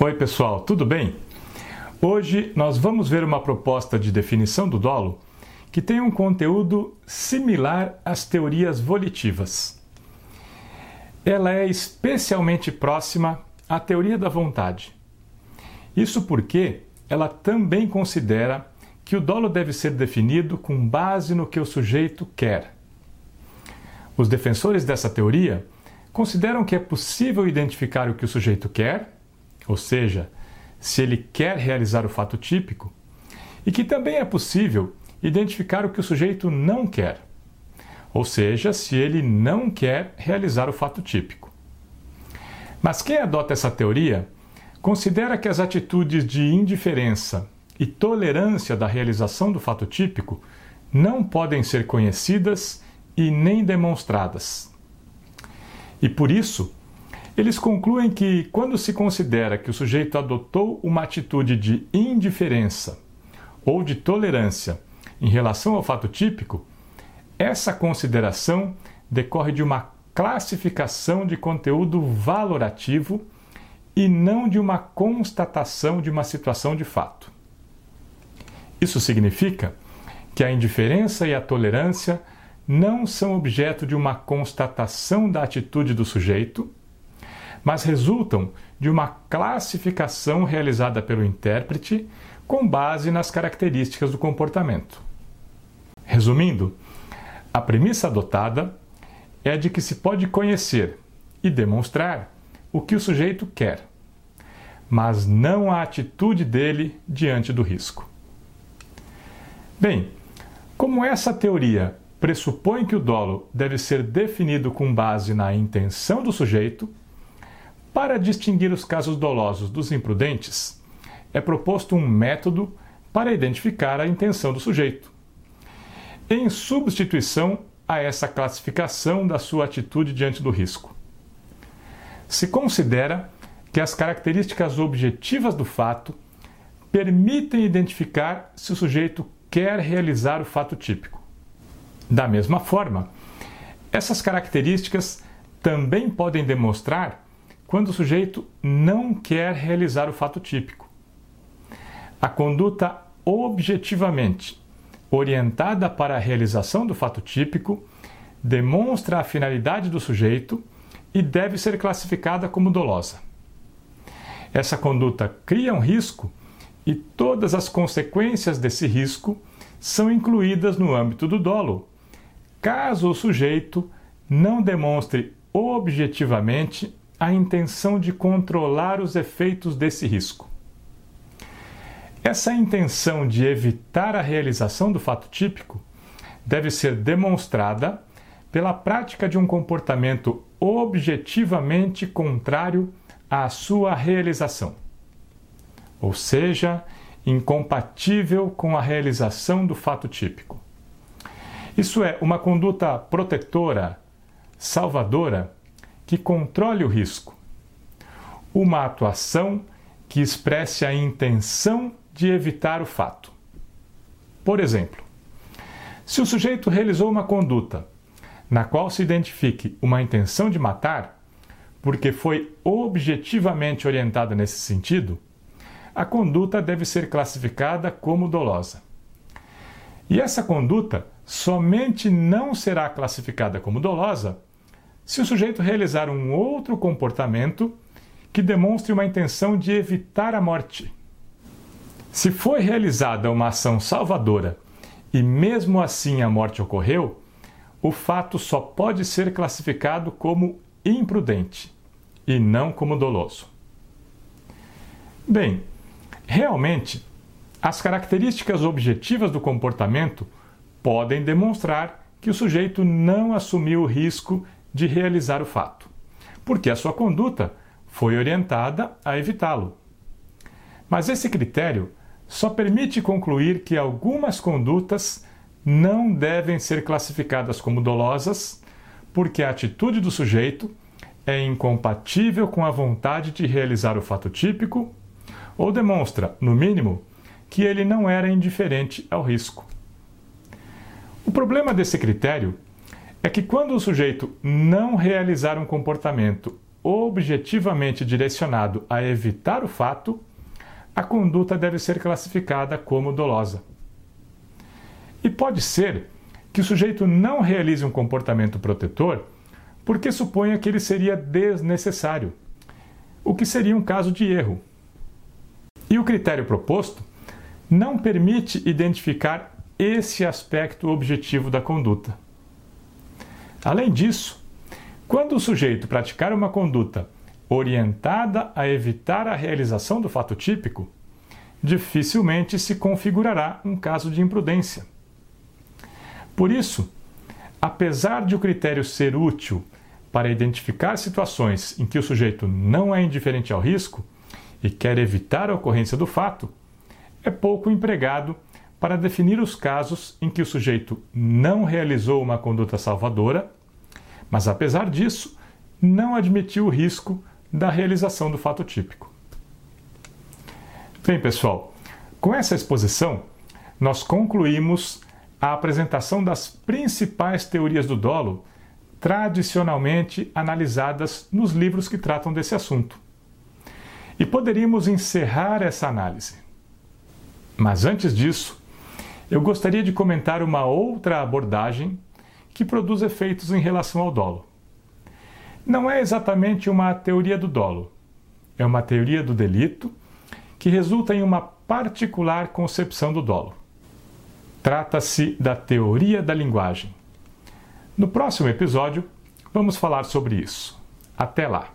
Oi, pessoal, tudo bem? Hoje nós vamos ver uma proposta de definição do dolo que tem um conteúdo similar às teorias volitivas. Ela é especialmente próxima à teoria da vontade. Isso porque ela também considera que o dolo deve ser definido com base no que o sujeito quer. Os defensores dessa teoria consideram que é possível identificar o que o sujeito quer, ou seja, se ele quer realizar o fato típico, e que também é possível identificar o que o sujeito não quer, ou seja, se ele não quer realizar o fato típico. Mas quem adota essa teoria considera que as atitudes de indiferença e tolerância da realização do fato típico não podem ser conhecidas e nem demonstradas. E por isso, eles concluem que, quando se considera que o sujeito adotou uma atitude de indiferença ou de tolerância em relação ao fato típico, essa consideração decorre de uma classificação de conteúdo valorativo e não de uma constatação de uma situação de fato. Isso significa que a indiferença e a tolerância não são objeto de uma constatação da atitude do sujeito, mas resultam de uma classificação realizada pelo intérprete com base nas características do comportamento. Resumindo, a premissa adotada é a de que se pode conhecer e demonstrar o que o sujeito quer, mas não a atitude dele diante do risco. Bem, como essa teoria pressupõe que o dolo deve ser definido com base na intenção do sujeito, para distinguir os casos dolosos dos imprudentes, é proposto um método para identificar a intenção do sujeito, em substituição a essa classificação da sua atitude diante do risco. Se considera que as características objetivas do fato permitem identificar se o sujeito quer realizar o fato típico. Da mesma forma, essas características também podem demonstrar quando o sujeito não quer realizar o fato típico. A conduta objetivamente orientada para a realização do fato típico demonstra a finalidade do sujeito e deve ser classificada como dolosa. Essa conduta cria um risco e todas as consequências desse risco são incluídas no âmbito do dolo, caso o sujeito não demonstre objetivamente a intenção de controlar os efeitos desse risco. Essa intenção de evitar a realização do fato típico deve ser demonstrada pela prática de um comportamento objetivamente contrário à sua realização, ou seja, incompatível com a realização do fato típico. Isso é, uma conduta protetora, salvadora, que controle o risco. Uma atuação que expresse a intenção de evitar o fato. Por exemplo, se o sujeito realizou uma conduta na qual se identifique uma intenção de matar, porque foi objetivamente orientada nesse sentido, a conduta deve ser classificada como dolosa. E essa conduta somente não será classificada como dolosa se o sujeito realizar um outro comportamento que demonstre uma intenção de evitar a morte. Se foi realizada uma ação salvadora e mesmo assim a morte ocorreu, o fato só pode ser classificado como imprudente e não como doloso. Bem, realmente, as características objetivas do comportamento podem demonstrar que o sujeito não assumiu o risco de realizar o fato, porque a sua conduta foi orientada a evitá-lo. Mas esse critério só permite concluir que algumas condutas não devem ser classificadas como dolosas, porque a atitude do sujeito é incompatível com a vontade de realizar o fato típico ou demonstra, no mínimo, que ele não era indiferente ao risco. O problema desse critério é que quando o sujeito não realizar um comportamento objetivamente direcionado a evitar o fato, a conduta deve ser classificada como dolosa. E pode ser que o sujeito não realize um comportamento protetor porque suponha que ele seria desnecessário, o que seria um caso de erro. E o critério proposto não permite identificar esse aspecto objetivo da conduta. Além disso, quando o sujeito praticar uma conduta orientada a evitar a realização do fato típico, dificilmente se configurará um caso de imprudência. Por isso, apesar de o critério ser útil para identificar situações em que o sujeito não é indiferente ao risco e quer evitar a ocorrência do fato, é pouco empregado para definir os casos em que o sujeito não realizou uma conduta salvadora, mas apesar disso, não admitiu o risco da realização do fato típico. Bem, pessoal, com essa exposição, nós concluímos a apresentação das principais teorias do dolo tradicionalmente analisadas nos livros que tratam desse assunto. E poderíamos encerrar essa análise. Mas antes disso, eu gostaria de comentar uma outra abordagem que produz efeitos em relação ao dolo. Não é exatamente uma teoria do dolo, é uma teoria do delito que resulta em uma particular concepção do dolo. Trata-se da teoria da linguagem no próximo episódio, vamos falar sobre isso. Até lá!